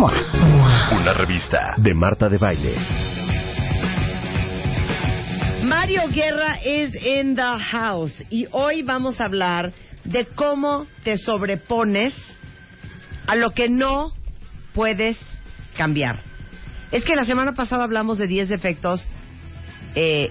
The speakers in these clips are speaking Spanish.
Una revista de Marta de Baile. Mario Guerra is in the house y hoy vamos a hablar de cómo te sobrepones a lo que no puedes cambiar. Es que la semana pasada hablamos de 10 defectos eh,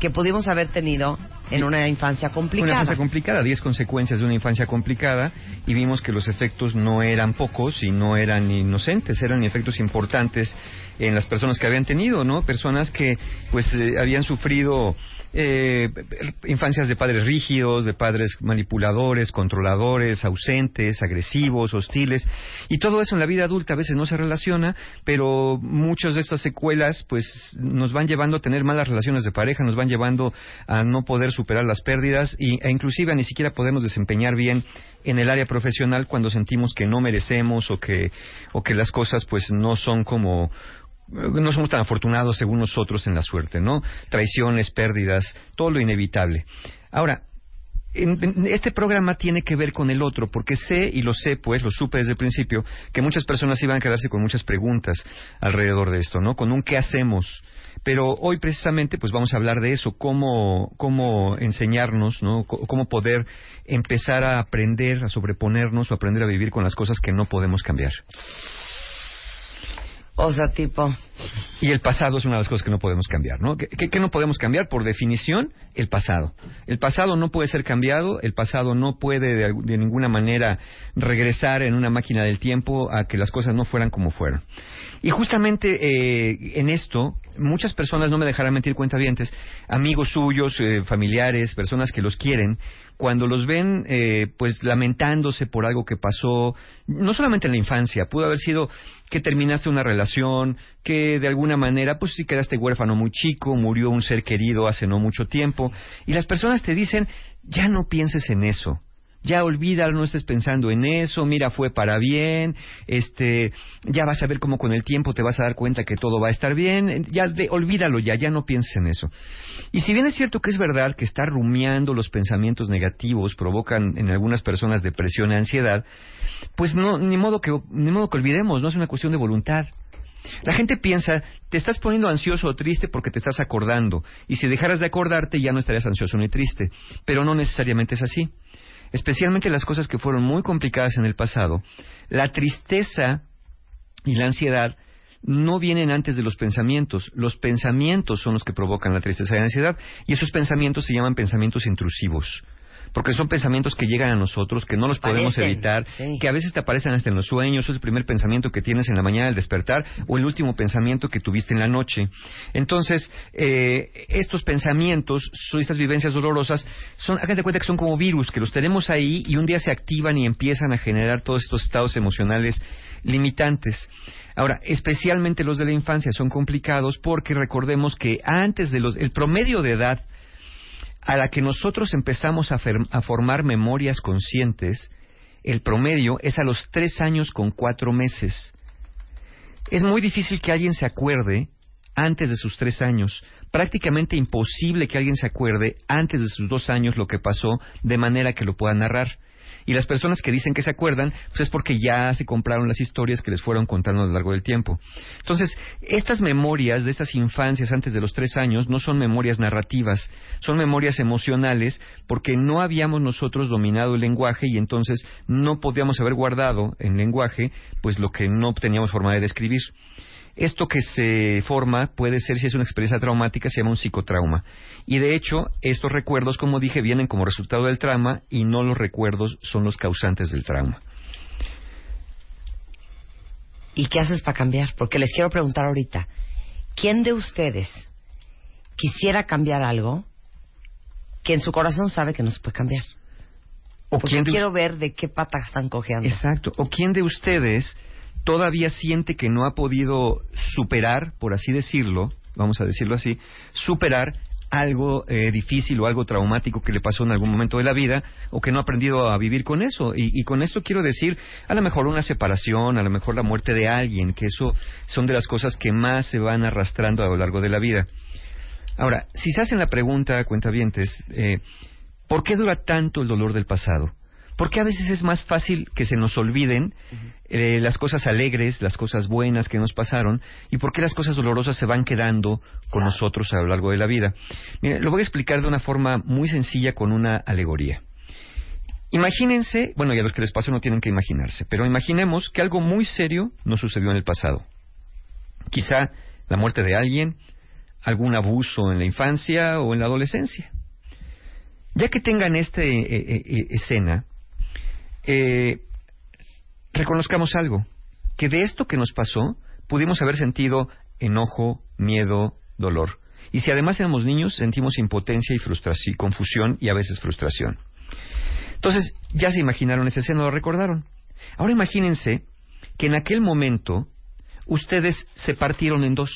que pudimos haber tenido en una infancia complicada. Una infancia complicada, 10 consecuencias de una infancia complicada y vimos que los efectos no eran pocos y no eran inocentes, eran efectos importantes en las personas que habían tenido, ¿no? Personas que pues eh, habían sufrido eh, infancias de padres rígidos, de padres manipuladores, controladores, ausentes, agresivos, hostiles, y todo eso en la vida adulta a veces no se relaciona, pero muchas de estas secuelas pues nos van llevando a tener malas relaciones de pareja, nos van llevando a no poder superar las pérdidas y, e inclusive ni siquiera podemos desempeñar bien en el área profesional cuando sentimos que no merecemos o que, o que las cosas pues no son como no somos tan afortunados según nosotros en la suerte, ¿no? Traiciones, pérdidas, todo lo inevitable. Ahora, este programa tiene que ver con el otro, porque sé, y lo sé, pues, lo supe desde el principio, que muchas personas iban a quedarse con muchas preguntas alrededor de esto, ¿no? Con un qué hacemos. Pero hoy precisamente, pues vamos a hablar de eso, cómo, cómo enseñarnos, ¿no? cómo poder empezar a aprender, a sobreponernos o aprender a vivir con las cosas que no podemos cambiar. Y el pasado es una de las cosas que no podemos cambiar, ¿no? ¿Qué, no podemos cambiar? Por definición, el pasado. El pasado no puede ser cambiado, el pasado no puede de, de ninguna manera regresar en una máquina del tiempo a que las cosas no fueran como fueron. Y justamente eh, en esto, muchas personas, no me dejarán mentir cuentavientes, amigos suyos, eh, familiares, personas que los quieren, cuando los ven eh, pues lamentándose por algo que pasó, no solamente en la infancia, pudo haber sido que terminaste una relación, que de alguna manera pues si quedaste huérfano muy chico, murió un ser querido hace no mucho tiempo, y las personas te dicen, ya no pienses en eso, ya olvídalo, no estés pensando en eso, mira, fue para bien, este, ya vas a ver cómo con el tiempo te vas a dar cuenta que todo va a estar bien, ya olvídalo ya, ya no pienses en eso. Y si bien es cierto que es verdad que estar rumiando los pensamientos negativos provocan en algunas personas depresión y ansiedad, pues no, ni modo que, ni modo que olvidemos, no es una cuestión de voluntad. La gente piensa, te estás poniendo ansioso o triste porque te estás acordando, y si dejaras de acordarte ya no estarías ansioso ni triste, pero no necesariamente es así especialmente las cosas que fueron muy complicadas en el pasado, la tristeza y la ansiedad no vienen antes de los pensamientos. Los pensamientos son los que provocan la tristeza y la ansiedad, y esos pensamientos se llaman pensamientos intrusivos porque son pensamientos que llegan a nosotros, que no los podemos evitar, que a veces te aparecen hasta en los sueños, es el primer pensamiento que tienes en la mañana al despertar o el último pensamiento que tuviste en la noche. Entonces, eh, estos pensamientos, estas vivencias dolorosas, son, háganse cuenta que son como virus, que los tenemos ahí y un día se activan y empiezan a generar todos estos estados emocionales limitantes. Ahora, especialmente los de la infancia son complicados porque recordemos que antes de los, el promedio de edad a la que nosotros empezamos a, formar memorias conscientes, el promedio es a los tres años con cuatro meses. Es muy difícil que alguien se acuerde antes de sus tres años. Prácticamente imposible que alguien se acuerde antes de sus dos años lo que pasó de manera que lo pueda narrar. Y las personas que dicen que se acuerdan, pues es porque ya se compraron las historias que les fueron contando a lo largo del tiempo. Entonces, estas memorias de estas infancias antes de los tres años no son memorias narrativas, son memorias emocionales porque no habíamos nosotros dominado el lenguaje y entonces no podíamos haber guardado en lenguaje pues lo que no teníamos forma de describir. Esto que se forma puede ser, si es una experiencia traumática, se llama un psicotrauma. Y de hecho, estos recuerdos, como dije, vienen como resultado del trauma y no los recuerdos son los causantes del trauma. ¿Y qué haces para cambiar? Porque les quiero preguntar ahorita, ¿quién de ustedes quisiera cambiar algo que en su corazón sabe que no se puede cambiar? ¿O Porque quién de quiero ver de qué patas están cojeando. Exacto. ¿O quién de ustedes todavía siente que no ha podido superar, por así decirlo, vamos a decirlo así, superar algo eh, difícil o algo traumático que le pasó en algún momento de la vida o que no ha aprendido a vivir con eso. Y, con esto quiero decir, a lo mejor una separación, a lo mejor la muerte de alguien, que eso son de las cosas que más se van arrastrando a lo largo de la vida. Ahora, si se hacen la pregunta, cuentavientes, eh, ¿por qué dura tanto el dolor del pasado? ¿Por qué a veces es más fácil que se nos olviden eh, las cosas alegres, las cosas buenas que nos pasaron? ¿Y por qué las cosas dolorosas se van quedando con nosotros a lo largo de la vida? Lo voy a explicar de una forma muy sencilla con una alegoría. Imagínense, bueno, y a los que les pasó no tienen que imaginarse, pero imaginemos que algo muy serio nos sucedió en el pasado. Quizá la muerte de alguien, algún abuso en la infancia o en la adolescencia. Ya que tengan esta escena, eh, reconozcamos algo, que de esto que nos pasó pudimos haber sentido enojo, miedo, dolor. Y si además éramos niños, sentimos impotencia y frustración, confusión y a veces frustración. Entonces, ya se imaginaron esa escena, lo recordaron. Ahora imagínense que en aquel momento ustedes se partieron en dos.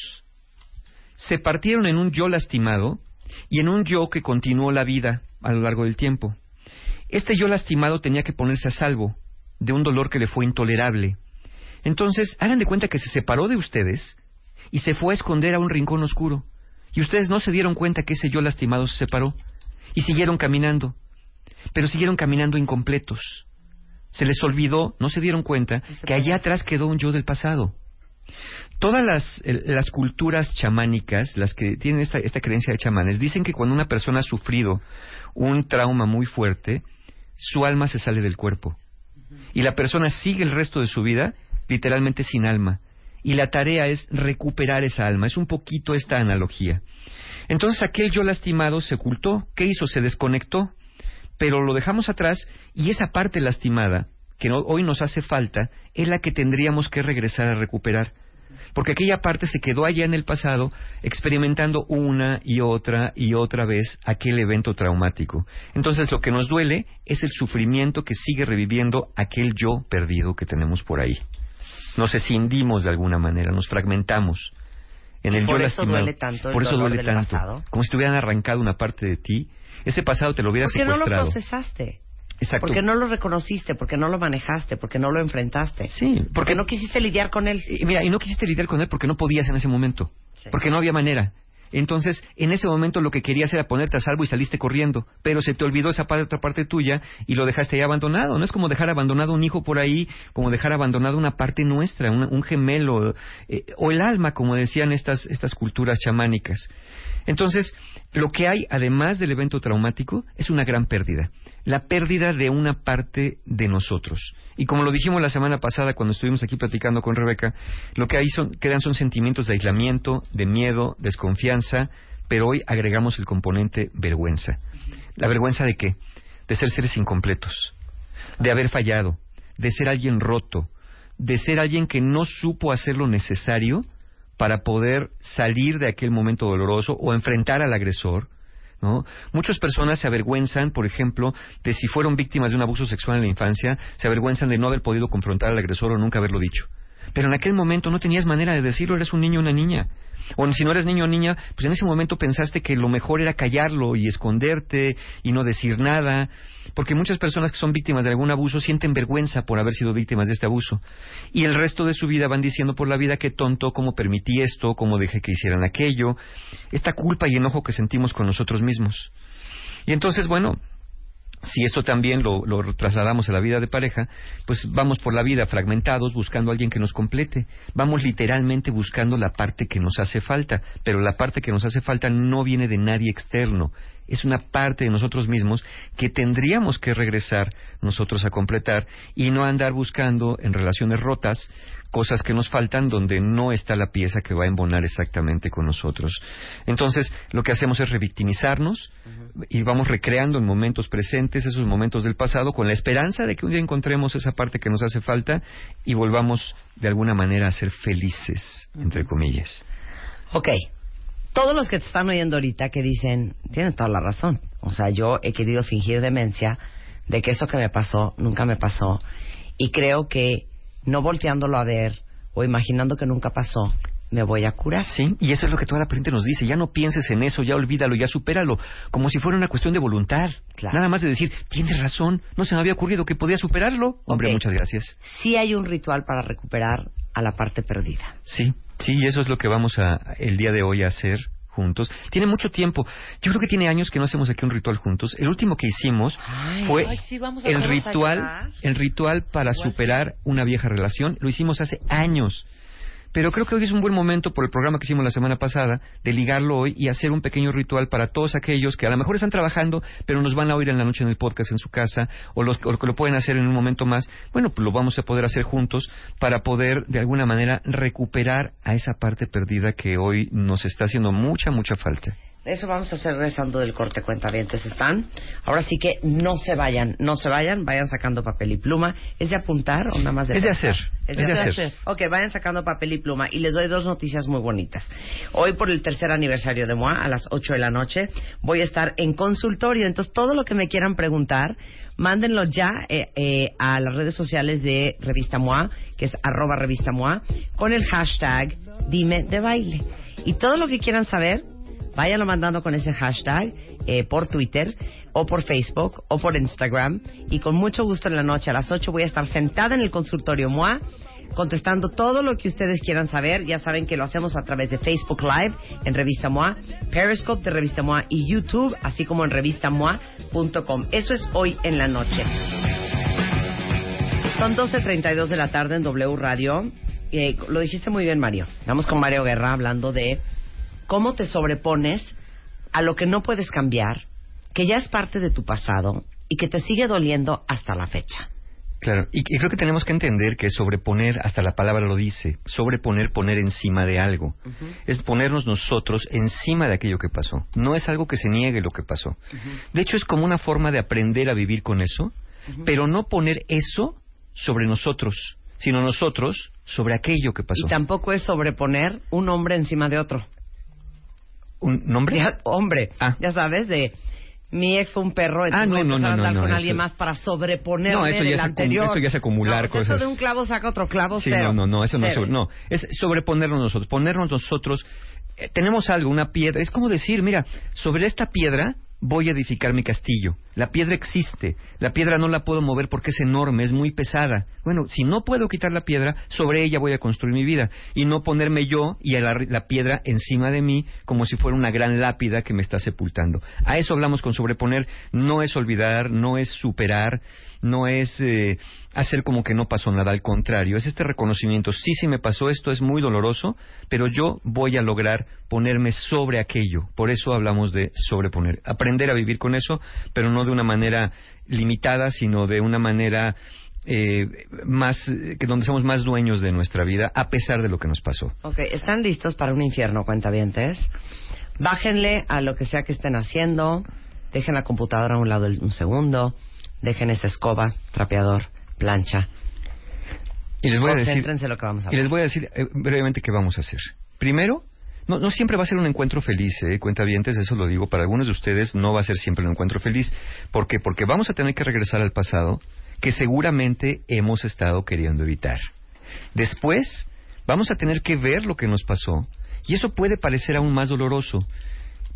Se partieron en un yo lastimado y en un yo que continuó la vida a lo largo del tiempo. Este yo lastimado tenía que ponerse a salvo de un dolor que le fue intolerable. Entonces, hagan de cuenta que se separó de ustedes y se fue a esconder a un rincón oscuro. Y ustedes no se dieron cuenta que ese yo lastimado se separó y siguieron caminando, pero siguieron caminando incompletos. Se les olvidó, no se dieron cuenta, que allá atrás quedó un yo del pasado. Todas las, las, culturas chamánicas, las que tienen esta, esta creencia de chamanes, dicen que cuando una persona ha sufrido un trauma muy fuerte, su alma se sale del cuerpo. Y la persona sigue el resto de su vida literalmente sin alma. Y la tarea es recuperar esa alma. Es un poquito esta analogía. Entonces aquel yo lastimado se ocultó. ¿Qué hizo? Se desconectó. Pero lo dejamos atrás y esa parte lastimada, que hoy nos hace falta, es la que tendríamos que regresar a recuperar porque aquella parte se quedó allá en el pasado experimentando una y otra y otra vez aquel evento traumático. Entonces lo que nos duele es el sufrimiento que sigue reviviendo aquel yo perdido que tenemos por ahí. Nos escindimos de alguna manera, nos fragmentamos. En el por yo eso lastimado. duele tanto el por eso duele tanto. pasado. Como si te hubieran arrancado una parte de ti. Ese pasado te lo hubiera ¿Por qué no lo secuestrado. procesaste? Exacto. Porque no lo reconociste, porque no lo manejaste, porque no lo enfrentaste. Sí, Porque no quisiste lidiar con él. Y mira, y no quisiste lidiar con él porque no podías en ese momento. Sí. Porque no había manera. Entonces, en ese momento lo que querías era ponerte a salvo y saliste corriendo, pero se te olvidó esa pa- otra parte tuya y lo dejaste ahí abandonado. No es como dejar abandonado un hijo por ahí, como dejar abandonado una parte nuestra, un, un gemelo, eh, o el alma, como decían estas, estas culturas chamánicas. Entonces, lo que hay, además del evento traumático, es una gran pérdida. La pérdida de una parte de nosotros. Y como lo dijimos la semana pasada cuando estuvimos aquí platicando con Rebeca, lo que ahí son, quedan son sentimientos de aislamiento, de miedo, desconfianza, pero hoy agregamos el componente vergüenza. ¿La vergüenza de qué? De ser seres incompletos, de haber fallado, de ser alguien roto, de ser alguien que no supo hacer lo necesario para poder salir de aquel momento doloroso o enfrentar al agresor. ¿No? Muchas personas se avergüenzan, por ejemplo, de si fueron víctimas de un abuso sexual en la infancia, se avergüenzan de no haber podido confrontar al agresor o nunca haberlo dicho. Pero en aquel momento no tenías manera de decirlo, eres un niño o una niña. O si no eres niño o niña, pues en ese momento pensaste que lo mejor era callarlo y esconderte y no decir nada. Porque muchas personas que son víctimas de algún abuso sienten vergüenza por haber sido víctimas de este abuso. Y el resto de su vida van diciendo por la vida que tonto, cómo permití esto, cómo dejé que hicieran aquello. Esta culpa y enojo que sentimos con nosotros mismos. Y entonces, bueno, si esto también lo, lo, trasladamos a la vida de pareja, pues vamos por la vida fragmentados buscando a alguien que nos complete. Vamos literalmente buscando la parte que nos hace falta, pero la parte que nos hace falta no viene de nadie externo, es una parte de nosotros mismos que tendríamos que regresar nosotros a completar y no andar buscando en relaciones rotas cosas que nos faltan donde no está la pieza que va a embonar exactamente con nosotros. Entonces, lo que hacemos es revictimizarnos y vamos recreando en momentos presentes esos momentos del pasado con la esperanza de que un día encontremos esa parte que nos hace falta y volvamos de alguna manera a ser felices, entre comillas. Ok, todos los que te están oyendo ahorita que dicen, tienen toda la razón. O sea, yo he querido fingir demencia de que eso que me pasó nunca me pasó. Y creo que no volteándolo a ver o imaginando que nunca pasó, me voy a curar. Sí, y eso es lo que toda la gente nos dice. Ya no pienses en eso, ya olvídalo, ya supéralo. Como si fuera una cuestión de voluntad. Nada más de decir, tienes razón, no se me había ocurrido que podía superarlo. Hombre, muchas gracias. Sí hay un ritual para recuperar a la parte perdida. Sí, Sí, y eso es lo que vamos a el día de hoy a hacer juntos. Tiene mucho tiempo. Yo creo que tiene años que no hacemos aquí un ritual juntos. El último que hicimos fue el ritual, el ritual para superar una vieja relación. Lo hicimos hace años. Pero creo que hoy es un buen momento, por el programa que hicimos la semana pasada, de ligarlo hoy y hacer un pequeño ritual para todos aquellos que a lo mejor están trabajando, pero nos van a oír en la noche en el podcast en su casa, o los que lo pueden hacer en un momento más. Bueno, pues lo vamos a poder hacer juntos para poder, de alguna manera, recuperar a esa parte perdida que hoy nos está haciendo mucha, mucha falta. Eso vamos a hacer rezando del corte cuentavientes. ¿Están? Ahora sí que no se vayan, no se vayan, vayan sacando papel y pluma. ¿Es de apuntar o nada más de Es de hacer. Es de, hacer. Ok, vayan sacando papel y pluma. Y les doy dos noticias muy bonitas. Hoy, por el tercer aniversario de MOA, a las 8 de la noche, voy a estar en consultorio. Entonces, todo lo que me quieran preguntar, mándenlo ya eh, eh, a las redes sociales de Revista MOA, que es arroba Revista MOA, con el hashtag Dime de Baile. Y todo lo que quieran saber, váyanlo mandando con ese hashtag eh, por Twitter o por Facebook o por Instagram y con mucho gusto en la noche a las 8 voy a estar sentada en el consultorio MOA contestando todo lo que ustedes quieran saber. Ya saben que lo hacemos a través de Facebook Live en Revista MOA, Periscope de Revista MOA y YouTube, así como en revistamoa.com. Eso es hoy en la noche. Son 12.32 de la tarde en W Radio. Eh, lo dijiste muy bien, Mario. Estamos con Mario Guerra hablando de cómo te sobrepones a lo que no puedes cambiar, que ya es parte de tu pasado y que te sigue doliendo hasta la fecha. Claro, y, creo que tenemos que entender que sobreponer, hasta la palabra lo dice, sobreponer, poner encima de algo. Es ponernos nosotros encima de aquello que pasó. No es algo que se niegue lo que pasó. De hecho, es como una forma de aprender a vivir con eso, pero no poner eso sobre nosotros, sino nosotros sobre aquello que pasó. Y tampoco es sobreponer un hombre encima de otro un nombre. hombre, ah. ya sabes, de mi ex fue un perro, ah, no, no, no, a no, con alguien más para sobreponer no, eso ya el anterior. Eso ya es acumular cosas. Eso de un clavo saca otro clavo, sí, cero. No, no, no, eso no, es no, es sobreponernos nosotros, ponernos nosotros. Eh, tenemos algo, una piedra, es como decir, mira, sobre esta piedra voy a edificar mi castillo. La piedra existe. La piedra no la puedo mover porque es enorme, es muy pesada. Bueno, si no puedo quitar la piedra, sobre ella voy a construir mi vida. Y no ponerme yo y la, piedra encima de mí como si fuera una gran lápida que me está sepultando. A eso hablamos con sobreponer. No es olvidar, no es superar, no es eh, hacer como que no pasó nada, al contrario, es este reconocimiento, sí, sí me pasó esto, es muy doloroso, pero yo voy a lograr ponerme sobre aquello, por eso hablamos de sobreponer, aprender a vivir con eso, pero no de una manera limitada, sino de una manera eh, más que donde somos más dueños de nuestra vida a pesar de lo que nos pasó. Ok, ¿están listos para un infierno, cuentavientes? Bájenle a lo que sea que estén haciendo, dejen la computadora a un lado un segundo, dejen esa escoba, trapeador, plancha. Y les voy a decir, lo que vamos a y les voy a decir eh, brevemente qué vamos a hacer. Primero, no, no siempre va a ser un encuentro feliz, ¿eh? cuentavientes, eso lo digo. Para algunos de ustedes no va a ser siempre un encuentro feliz. ¿Por qué? Porque vamos a tener que regresar al pasado que seguramente hemos estado queriendo evitar. Después, vamos a tener que ver lo que nos pasó. Y eso puede parecer aún más doloroso.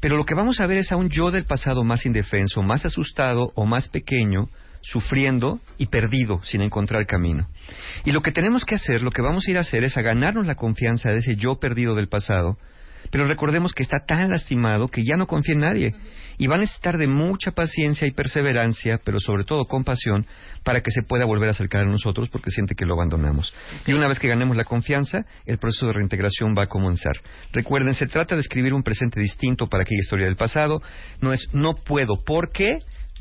Pero lo que vamos a ver es a un yo del pasado más indefenso, más asustado o más pequeño, sufriendo y perdido sin encontrar camino. Y lo que tenemos que hacer, lo que vamos a ir a hacer es a ganarnos la confianza de ese yo perdido del pasado pero recordemos que está tan lastimado que ya no confía en nadie y va a necesitar de mucha paciencia y perseverancia, pero sobre todo compasión, para que se pueda volver a acercar a nosotros porque siente que lo abandonamos. Y una vez que ganemos la confianza, el proceso de reintegración va a comenzar. Recuerden, se trata de escribir un presente distinto para aquella historia del pasado, no es no puedo, ¿por qué?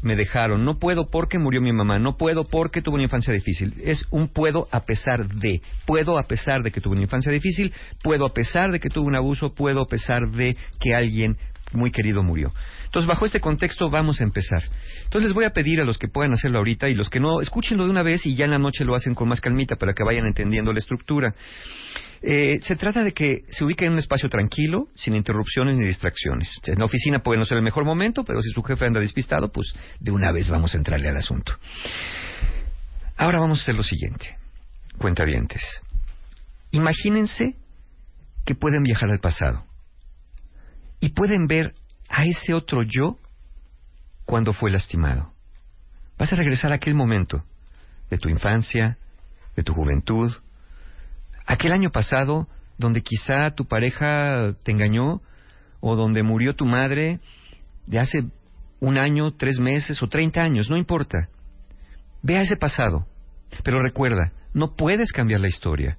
Me dejaron, no puedo porque murió mi mamá, no puedo porque tuve una infancia difícil. Es un puedo a pesar de. Puedo a pesar de que tuve una infancia difícil, puedo a pesar de que tuve un abuso, puedo a pesar de que alguien muy querido murió. Entonces, bajo este contexto vamos a empezar. Entonces, les voy a pedir a los que puedan hacerlo ahorita y los que no, escúchenlo de una vez y ya en la noche lo hacen con más calmita para que vayan entendiendo la estructura. Eh, se trata de que se ubique en un espacio tranquilo, sin interrupciones ni distracciones. En la oficina puede no ser el mejor momento, pero si su jefe anda despistado, pues de una vez vamos a entrarle al asunto. Ahora vamos a hacer lo siguiente. Cuentavientes. Imagínense que pueden viajar al pasado y pueden ver a ese otro yo cuando fue lastimado. Vas a regresar a aquel momento de tu infancia, de tu juventud, aquel año pasado donde quizá tu pareja te engañó o donde murió tu madre de hace un año, tres meses o treinta años, no importa. Ve a ese pasado, pero recuerda, no puedes cambiar la historia.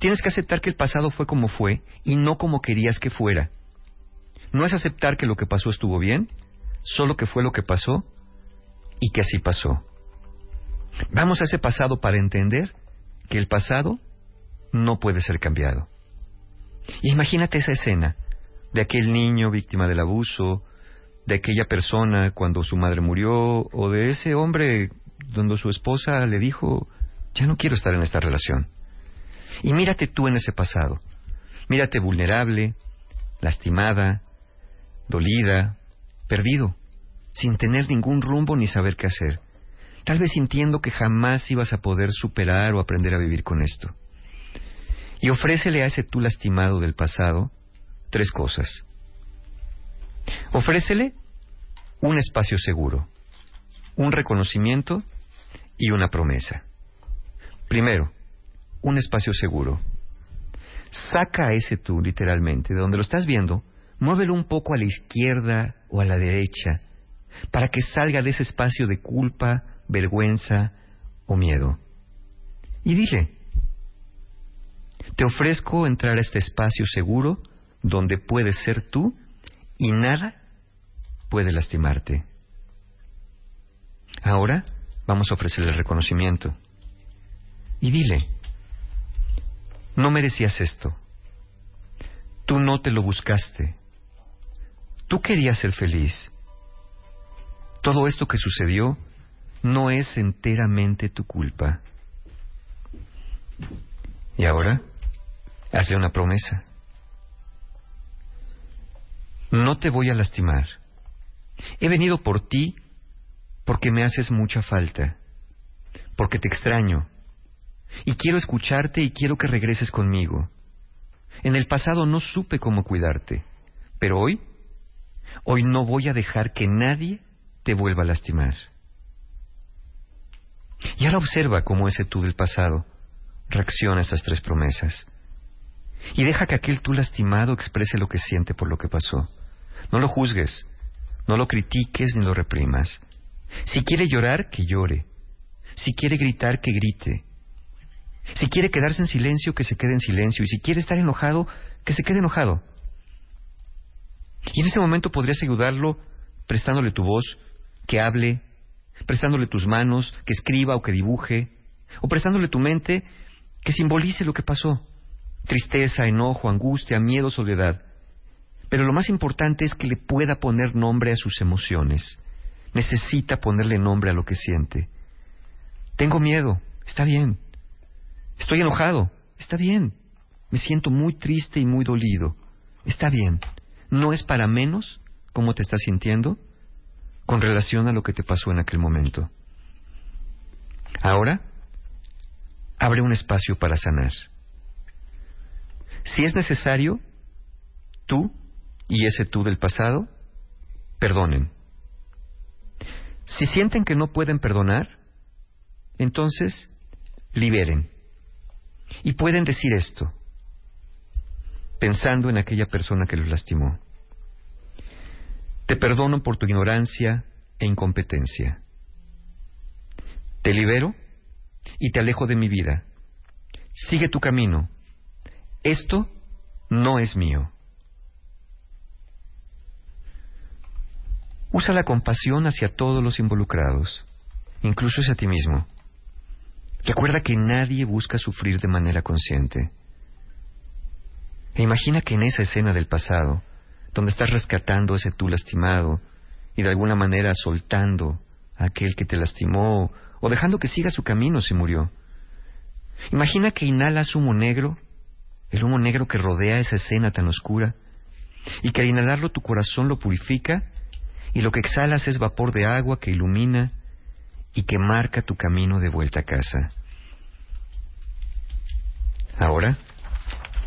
Tienes que aceptar que el pasado fue como fue y no como querías que fuera. No es aceptar que lo que pasó estuvo bien, solo que fue lo que pasó y que así pasó. Vamos a ese pasado para entender que el pasado no puede ser cambiado. imagínate esa escena de aquel niño víctima del abuso, de aquella persona cuando su madre murió, o de ese hombre donde su esposa le dijo, ya no quiero estar en esta relación. Y mírate tú en ese pasado. Mírate vulnerable, lastimada, dolida, perdido, sin tener ningún rumbo ni saber qué hacer. Tal vez sintiendo que jamás ibas a poder superar o aprender a vivir con esto. Y ofrécele a ese tú lastimado del pasado tres cosas. Ofrécele un espacio seguro, un reconocimiento y una promesa. Primero, un espacio seguro. Saca a ese tú, literalmente, de donde lo estás viendo, muévelo un poco a la izquierda o a la derecha, para que salga de ese espacio de culpa, vergüenza o miedo. Y dile, te ofrezco entrar a este espacio seguro donde puedes ser tú y nada puede lastimarte. Ahora vamos a ofrecerle reconocimiento. Y dile, no merecías esto. Tú no te lo buscaste. Tú querías ser feliz. Todo esto que sucedió no es enteramente tu culpa. ¿Y ahora? Hazle una promesa. No te voy a lastimar. He venido por ti porque me haces mucha falta, porque te extraño, y quiero escucharte y quiero que regreses conmigo. En el pasado no supe cómo cuidarte, pero hoy, hoy no voy a dejar que nadie te vuelva a lastimar. Y ahora observa cómo ese tú del pasado reacciona a estas tres promesas. Y deja que aquel tú lastimado exprese lo que siente por lo que pasó. No lo juzgues, no lo critiques ni lo reprimas. Si quiere llorar, que llore. Si quiere gritar, que grite. Si quiere quedarse en silencio, que se quede en silencio. Y si quiere estar enojado, que se quede enojado. Y en ese momento podrías ayudarlo prestándole tu voz, que hable, prestándole tus manos, que escriba o que dibuje, o prestándole tu mente, que simbolice lo que pasó tristeza, enojo, angustia, miedo, soledad. Pero lo más importante es que le pueda poner nombre a sus emociones. Necesita ponerle nombre a lo que siente. Tengo miedo, está bien. Estoy enojado, está bien. Me siento muy triste y muy dolido, está bien. No es para menos cómo te estás sintiendo con relación a lo que te pasó en aquel momento. Ahora, abre un espacio para sanar. Si es necesario, tú y ese tú del pasado, perdonen. Si sienten que no pueden perdonar, entonces liberen. Y pueden decir esto. pensando en aquella persona que los lastimó. Te perdono por tu ignorancia e incompetencia. Te libero y te alejo de mi vida. Sigue tu camino. Esto no es mío. Usa la compasión hacia todos los involucrados, incluso hacia ti mismo. Recuerda que nadie busca sufrir de manera consciente. E imagina que en esa escena del pasado, donde estás rescatando ese tú lastimado y de alguna manera soltando a aquel que te lastimó o dejando que siga su camino si murió. Imagina que inhalas humo negro, el humo negro que rodea esa escena tan oscura, y que al inhalarlo tu corazón lo purifica y lo que exhalas es vapor de agua que ilumina y que marca tu camino de vuelta a casa. Ahora,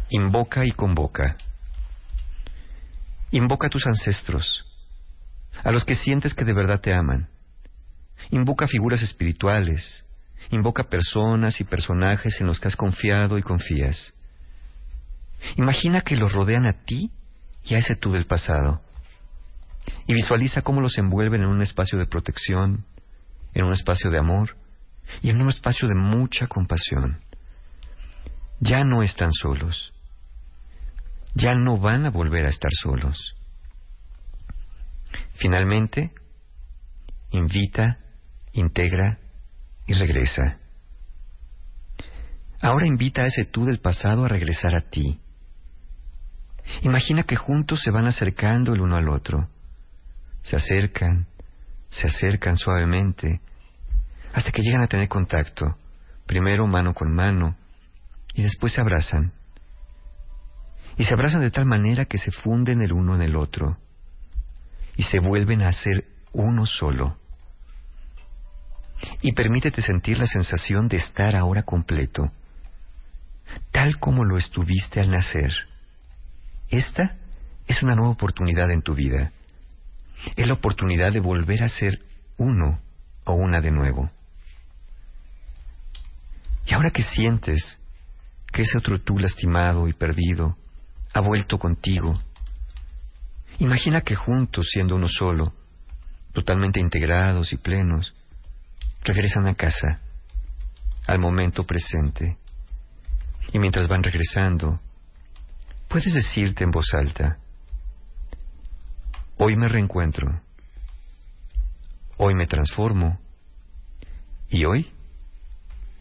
invoca y convoca. Invoca a tus ancestros, a los que sientes que de verdad te aman. Invoca figuras espirituales, invoca personas y personajes en los que has confiado y confías. Imagina que los rodean a ti y a ese tú del pasado. Y visualiza cómo los envuelven en un espacio de protección, en un espacio de amor y en un espacio de mucha compasión. Ya no están solos. Ya no van a volver a estar solos. Finalmente, invita, integra y regresa. Ahora invita a ese tú del pasado a regresar a ti. Imagina que juntos se van acercando el uno al otro. Se acercan, se acercan suavemente, hasta que llegan a tener contacto, primero mano con mano, y después se abrazan. Y se abrazan de tal manera que se funden el uno en el otro, y se vuelven a ser uno solo. Y permítete sentir la sensación de estar ahora completo, tal como lo estuviste al nacer. Esta es una nueva oportunidad en tu vida es la oportunidad de volver a ser uno o una de nuevo. Y ahora que sientes que ese otro tú lastimado y perdido ha vuelto contigo, imagina que juntos, siendo uno solo, totalmente integrados y plenos, regresan a casa, al momento presente. Y mientras van regresando, puedes decirte en voz alta, Hoy me reencuentro. Hoy me transformo. Y hoy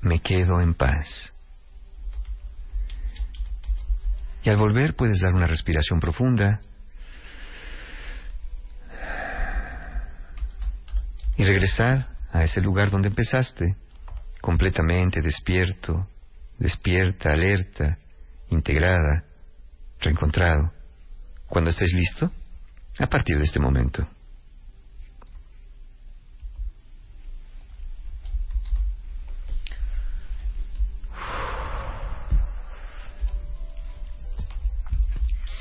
me quedo en paz. Y al volver puedes dar una respiración profunda y regresar a ese lugar donde empezaste, completamente despierto, despierta, alerta, integrada, reencontrado. Cuando estés listo, a partir de este momento.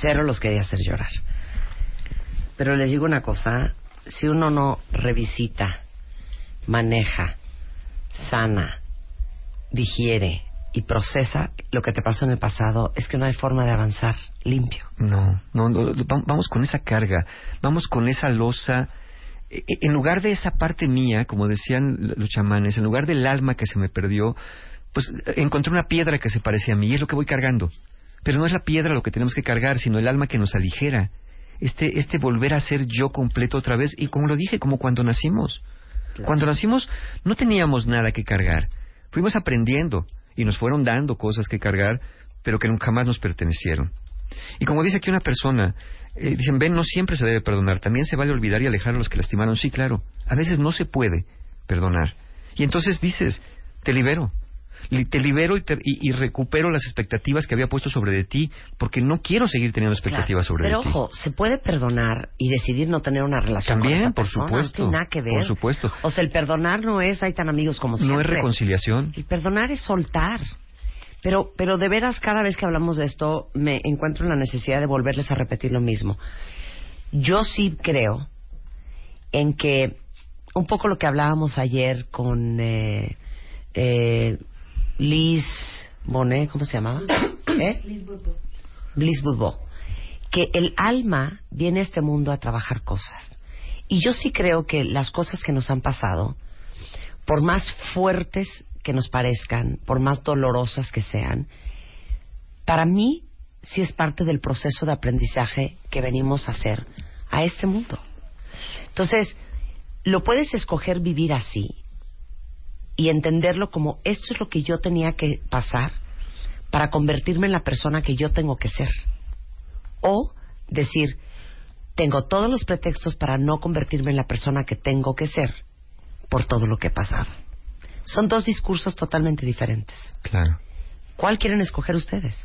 Cero los quería hacer llorar. Pero les digo una cosa, si uno no revisita, maneja, sana, digiere, y procesa lo que te pasó en el pasado, es que no hay forma de avanzar limpio. No, no, vamos con esa carga, vamos con esa losa. E, e, en lugar de esa parte mía, como decían los chamanes, en lugar del alma que se me perdió, pues encontré una piedra que se parecía a mí y es lo que voy cargando. Pero no es la piedra lo que tenemos que cargar, sino el alma que nos aligera. Este, este volver a ser yo completo otra vez. Y como lo dije, como cuando nacimos. Cuando nacimos no teníamos nada que cargar. Fuimos aprendiendo y nos fueron dando cosas que cargar, pero que nunca jamás nos pertenecieron. Y como dice aquí una persona, eh, dicen, ven, no siempre se debe perdonar, también se vale olvidar y alejar a los que lastimaron. Sí, claro, a veces no se puede perdonar. Y entonces dices, te libero, te libero y, recupero las expectativas que había puesto sobre de ti, porque no quiero seguir teniendo expectativas sobre de ti. Pero ojo, se puede perdonar y decidir no tener una relación También, con esa por supuesto. No tiene nada que ver. Por supuesto. O sea, el perdonar no es, hay tan amigos como siempre. No es reconciliación. El perdonar es soltar. Pero, pero de veras, cada vez que hablamos de esto, me encuentro en la necesidad de volverles a repetir lo mismo. Yo sí creo en que un poco lo que hablábamos ayer con eh, eh, Liz Bonet, ¿cómo se llamaba? ¿Eh? Liz Bourbeau. Bliss Budbo, que el alma viene a este mundo a trabajar cosas. Y yo sí creo que las cosas que nos han pasado, por más fuertes que nos parezcan, por más dolorosas que sean, para mí sí es parte del proceso de aprendizaje que venimos a hacer a este mundo. Entonces, lo puedes escoger vivir así y entenderlo como esto es lo que yo tenía que pasar para convertirme en la persona que yo tengo que ser. O decir, tengo todos los pretextos para no convertirme en la persona que tengo que ser por todo lo que he pasado. Son dos discursos totalmente diferentes. Claro. ¿Cuál quieren escoger ustedes?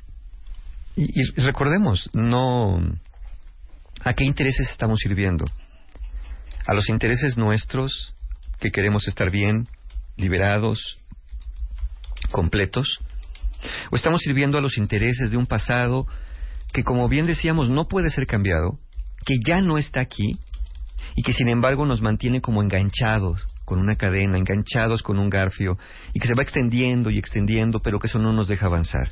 Y, y recordemos, no. ¿A qué intereses estamos sirviendo? ¿A los intereses nuestros, que queremos estar bien, liberados, completos? ¿O estamos sirviendo a los intereses de un pasado que, como bien decíamos, no puede ser cambiado, que ya no está aquí y que, sin embargo, nos mantiene como enganchados con una cadena, enganchados con un garfio y que se va extendiendo y extendiendo, pero que eso no nos deja avanzar?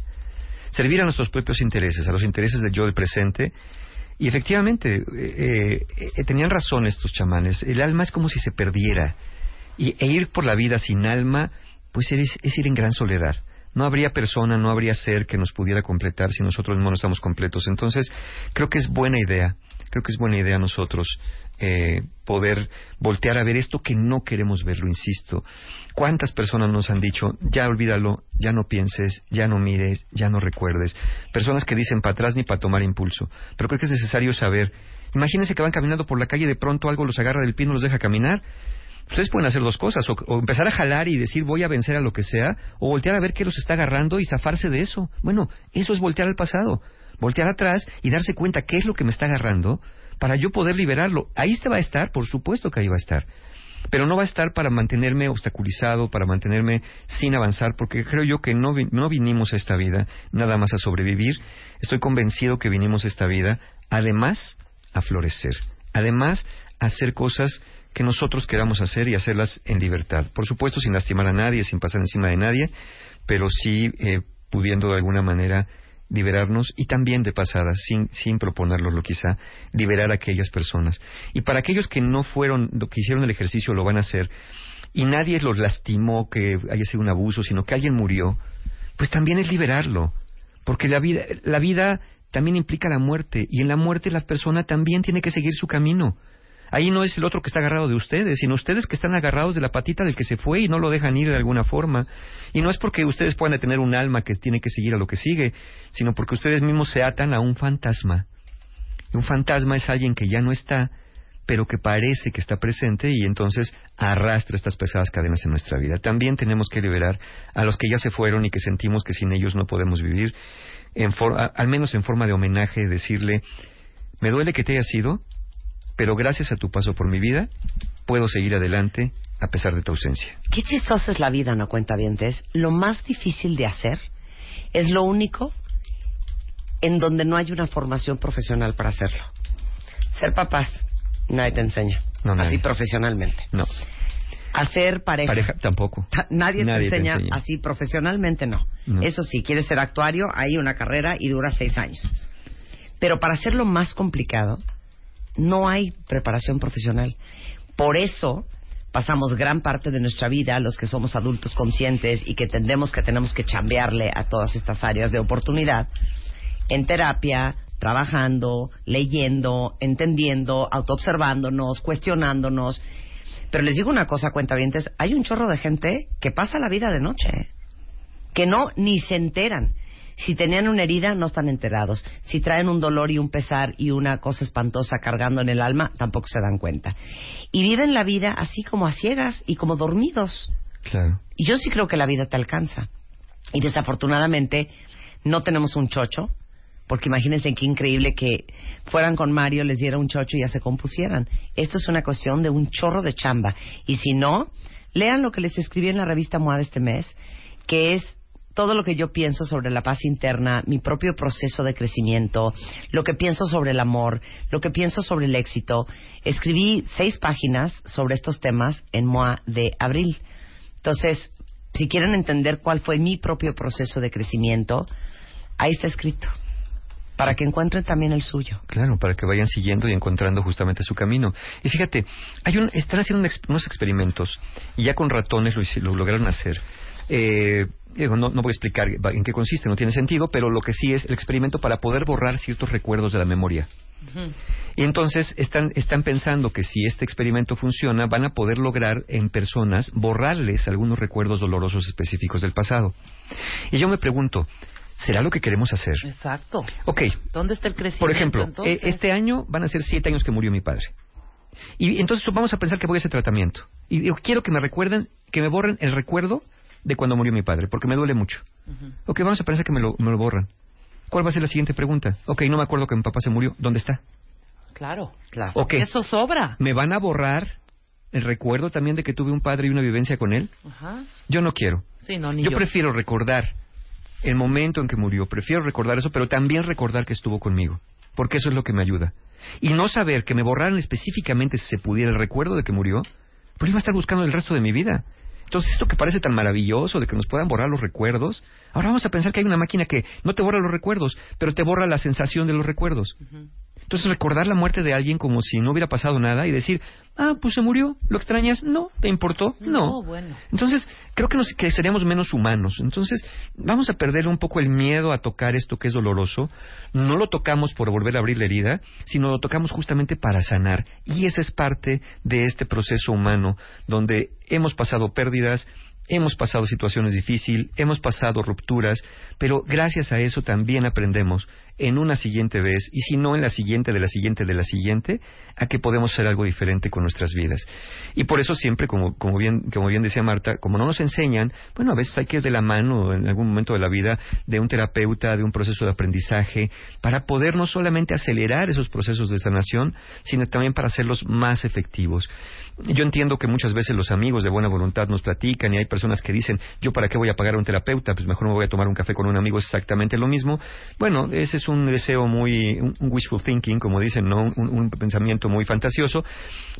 Servir a nuestros propios intereses, a los intereses del yo del presente, y efectivamente, eh, eh, tenían razón estos chamanes. El alma es como si se perdiera. Y, e ir por la vida sin alma, pues es, es, ir en gran soledad. No habría persona, no habría ser que nos pudiera completar si nosotros no estamos completos. Entonces, creo que es buena idea, creo que es buena idea nosotros eh, poder voltear a ver esto que no queremos ver, lo insisto. ¿Cuántas personas nos han dicho, ya olvídalo, ya no pienses, ya no mires, ya no recuerdes? Personas que dicen para atrás ni para tomar impulso. Pero creo que es necesario saber. Imagínense que van caminando por la calle y de pronto algo los agarra del pie y no los deja caminar. Ustedes pueden hacer dos cosas, o, o, empezar a jalar y decir voy a vencer a lo que sea, o voltear a ver qué los está agarrando y zafarse de eso. Bueno, eso es voltear al pasado, voltear atrás y darse cuenta qué es lo que me está agarrando para yo poder liberarlo. Ahí se va a estar, por supuesto que ahí va a estar. Pero no va a estar para mantenerme obstaculizado, para mantenerme sin avanzar, porque creo yo que no, no vinimos a esta vida nada más a sobrevivir. Estoy convencido que vinimos a esta vida, además, a florecer. Además, a hacer cosas que nosotros queramos hacer y hacerlas en libertad. Por supuesto, sin lastimar a nadie, sin pasar encima de nadie, pero sí eh, pudiendo de alguna manera liberarnos y también de pasada, sin, sin proponerlo quizá, liberar a aquellas personas. Y para aquellos que no fueron, que hicieron el ejercicio, lo van a hacer, y nadie los lastimó que haya sido un abuso, sino que alguien murió, pues también es liberarlo. Porque la vida, la vida también implica la muerte, y en la muerte la persona también tiene que seguir su camino. Ahí no es el otro que está agarrado de ustedes, sino ustedes que están agarrados de la patita del que se fue y no lo dejan ir de alguna forma. Y no es porque ustedes puedan tener un alma que tiene que seguir a lo que sigue, sino porque ustedes mismos se atan a un fantasma. Y un fantasma es alguien que ya no está, pero que parece que está presente y entonces arrastra estas pesadas cadenas en nuestra vida. También tenemos que liberar a los que ya se fueron y que sentimos que sin ellos no podemos vivir, en al menos en forma de homenaje, decirle, me duele que te hayas ido, pero gracias a tu paso por mi vida, puedo seguir adelante a pesar de tu ausencia. Qué chistosa es la vida, ¿no cuenta dientes? Lo más difícil de hacer es lo único en donde no hay una formación profesional para hacerlo. Ser papás, nadie te enseña. No, nadie. Así profesionalmente. No. Hacer pareja. Pareja tampoco. Nadie, Nadie te, enseña. así profesionalmente, no. No. Eso sí, quieres ser actuario, hay una carrera y dura seis años. Pero para hacerlo más complicado, no hay preparación profesional. Por eso pasamos gran parte de nuestra vida, los que somos adultos conscientes y que entendemos que tenemos que chambearle a todas estas áreas de oportunidad, en terapia, trabajando, leyendo, entendiendo, autoobservándonos, cuestionándonos. Pero les digo una cosa, cuentavientes, hay un chorro de gente que pasa la vida de noche, que no ni se enteran. Si tenían una herida, no están enterados. Si traen un dolor y un pesar y una cosa espantosa cargando en el alma, tampoco se dan cuenta. Y viven la vida así como a ciegas y como dormidos. Claro. Y yo sí creo que la vida te alcanza. Y desafortunadamente no tenemos un chocho, porque imagínense qué increíble que fueran con Mario, les diera un chocho y ya se compusieran. Esto es una cuestión de un chorro de chamba. Y si no, lean lo que les escribí en la revista MOA de este mes, que es todo lo que yo pienso sobre la paz interna, mi propio proceso de crecimiento, lo que pienso sobre el amor, lo que pienso sobre el éxito. Escribí seis páginas sobre estos temas en MOA de abril. Entonces, si quieren entender cuál fue mi propio proceso de crecimiento, ahí está escrito. Para que encuentren también el suyo. Claro, para que vayan siguiendo y encontrando justamente su camino. Y fíjate, hay un, están haciendo unos experimentos, y ya con ratones lo, lograron hacer. Eh, no, no, voy a explicar en qué consiste, no tiene sentido, pero lo que sí es el experimento para poder borrar ciertos recuerdos de la memoria. Y entonces están, están pensando que si este experimento funciona, van a poder lograr en personas borrarles algunos recuerdos dolorosos específicos del pasado. Y yo me pregunto, ¿será lo que queremos hacer? Exacto. Ok. ¿Dónde está el crecimiento? Por ejemplo, eh, este año van a ser siete años que murió mi padre. Y entonces vamos a pensar que voy a ese tratamiento. Y yo quiero que me recuerden, que me borren el recuerdo de cuando murió mi padre, porque me duele mucho. Ok, vamos a pensar que me lo, me lo borran. ¿Cuál va a ser la siguiente pregunta? Ok, no me acuerdo que mi papá se murió. ¿Dónde está? Claro, claro. Okay. Eso sobra. ¿Me van a borrar el recuerdo también de que tuve un padre y una vivencia con él? Ajá. Yo no quiero. Sí, no, ni yo, yo prefiero recordar el momento en que murió. Prefiero recordar eso, pero también recordar que estuvo conmigo. Porque eso es lo que me ayuda. Y no saber que me borraran específicamente si se pudiera el recuerdo de que murió, pues iba a estar buscando el resto de mi vida. Entonces, esto que parece tan maravilloso de que nos puedan borrar los recuerdos, ahora vamos a pensar que hay una máquina que no te borra los recuerdos, pero te borra la sensación de los recuerdos. Entonces, recordar la muerte de alguien como si no hubiera pasado nada y decir, ah, pues se murió, ¿lo extrañas? No, ¿te importó? No. bueno. Entonces, creo que, nos, que seremos menos humanos. Entonces, vamos a perder un poco el miedo a tocar esto que es doloroso. No lo tocamos por volver a abrir la herida, sino lo tocamos justamente para sanar. Y esa es parte de este proceso humano, donde hemos pasado pérdidas, Hemos pasado situaciones difíciles, hemos pasado rupturas, pero gracias a eso también aprendemos en una siguiente vez, y si no en la siguiente, de la siguiente, de la siguiente, a que podemos hacer algo diferente con nuestras vidas. Y por eso siempre, como, como, bien, como bien decía Marta, como no nos enseñan, bueno, a veces hay que ir de la mano en algún momento de la vida de un terapeuta, de un proceso de aprendizaje, para poder no solamente acelerar esos procesos de sanación, sino también para hacerlos más efectivos. Yo entiendo que muchas veces los amigos de buena voluntad nos platican y hay personas que dicen, yo para qué voy a pagar a un terapeuta, pues mejor me voy a tomar un café con un amigo, es exactamente lo mismo. Bueno, ese es un deseo muy, un, wishful thinking, como dicen, ¿no? Un, pensamiento muy fantasioso,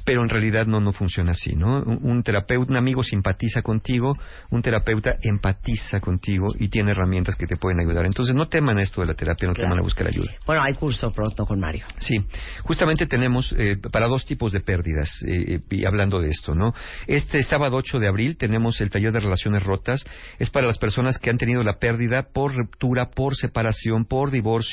pero en realidad no, no funciona así, ¿no? Un, terapeuta, un amigo simpatiza contigo, un terapeuta empatiza contigo y tiene herramientas que te pueden ayudar. Entonces no teman esto de la terapia, no teman a buscar ayuda. Bueno, hay curso pronto con Mario. Sí, justamente tenemos eh, para dos tipos de pérdidas, eh, y hablando de esto, ¿no? Este sábado 8 de abril tenemos el taller de relaciones rotas, es para las personas que han tenido la pérdida por ruptura, por separación, por divorcio,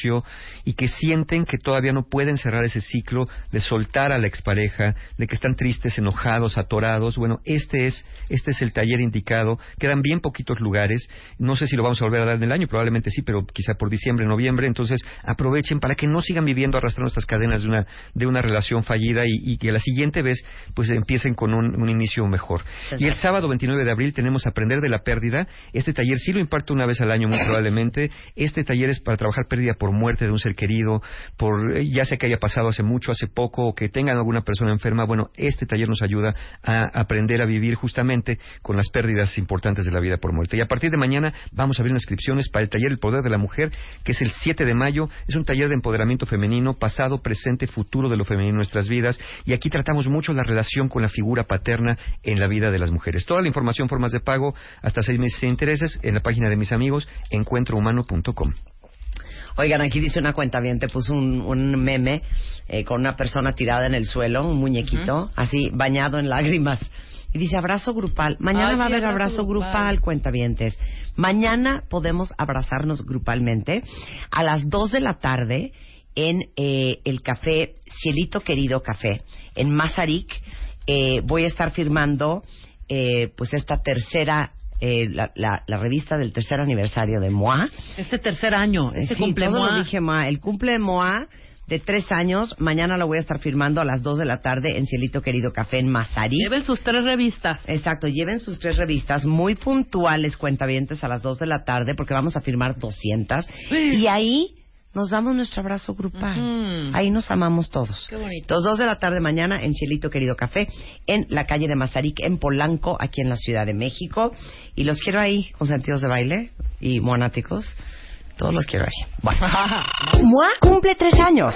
y que sienten que todavía no pueden cerrar ese ciclo de soltar a la expareja, de que están tristes, enojados, atorados. Bueno, este es, este es el taller indicado. Quedan bien poquitos lugares. No sé si lo vamos a volver a dar en el año, probablemente sí, pero quizá por diciembre, noviembre. Entonces, aprovechen para que no sigan viviendo arrastrando estas cadenas de una, de una relación fallida y, que la siguiente vez pues empiecen con un, un inicio mejor. Y el sábado 29 de abril tenemos Aprender de la Pérdida. Este taller sí lo imparto una vez al año, muy probablemente. Este taller es para trabajar pérdida por muerte de un ser querido, por eh, ya sea que haya pasado hace mucho, hace poco, o que tengan alguna persona enferma, bueno, este taller nos ayuda a aprender a vivir justamente con las pérdidas importantes de la vida por muerte. Y a partir de mañana vamos a abrir inscripciones para el taller El Poder de la Mujer, que es el 7 de mayo. Es un taller de empoderamiento femenino, pasado, presente, futuro de lo femenino en nuestras vidas. Y aquí tratamos mucho la relación con la figura paterna en la vida de las mujeres. Toda la información, formas de pago, hasta seis meses de intereses, en la página de mis amigos, encuentrohumano.com. Oigan, aquí dice una cuenta bien, te puso un, meme eh, con una persona tirada en el suelo, un muñequito, así bañado en lágrimas. Y dice abrazo grupal. Mañana va a haber abrazo, grupal, cuentavientes. Mañana podemos abrazarnos grupalmente a las 2 de la tarde en eh, el café Cielito Querido Café en Mazarik. Eh, voy a estar firmando pues esta tercera eh, la, la, revista del tercer aniversario de MOA. Este tercer año, este cumple MOA. dije MOA. El cumple de MOA de tres años, mañana lo voy a estar firmando a las dos de la tarde en Cielito Querido Café en Mazari. Lleven sus tres revistas. Exacto, lleven sus tres revistas muy puntuales, cuentavientes, a las dos de la tarde, porque vamos a firmar 200. Y ahí nos damos nuestro abrazo grupal. Ahí nos amamos todos. Qué bonito. Los dos de la tarde mañana en Cielito Querido Café, en la calle de Mazarik, en Polanco, aquí en la Ciudad de México. Y los quiero ahí, con sentidos de baile y monáticos. Todos los quiero ahí. Bueno. cumple tres años.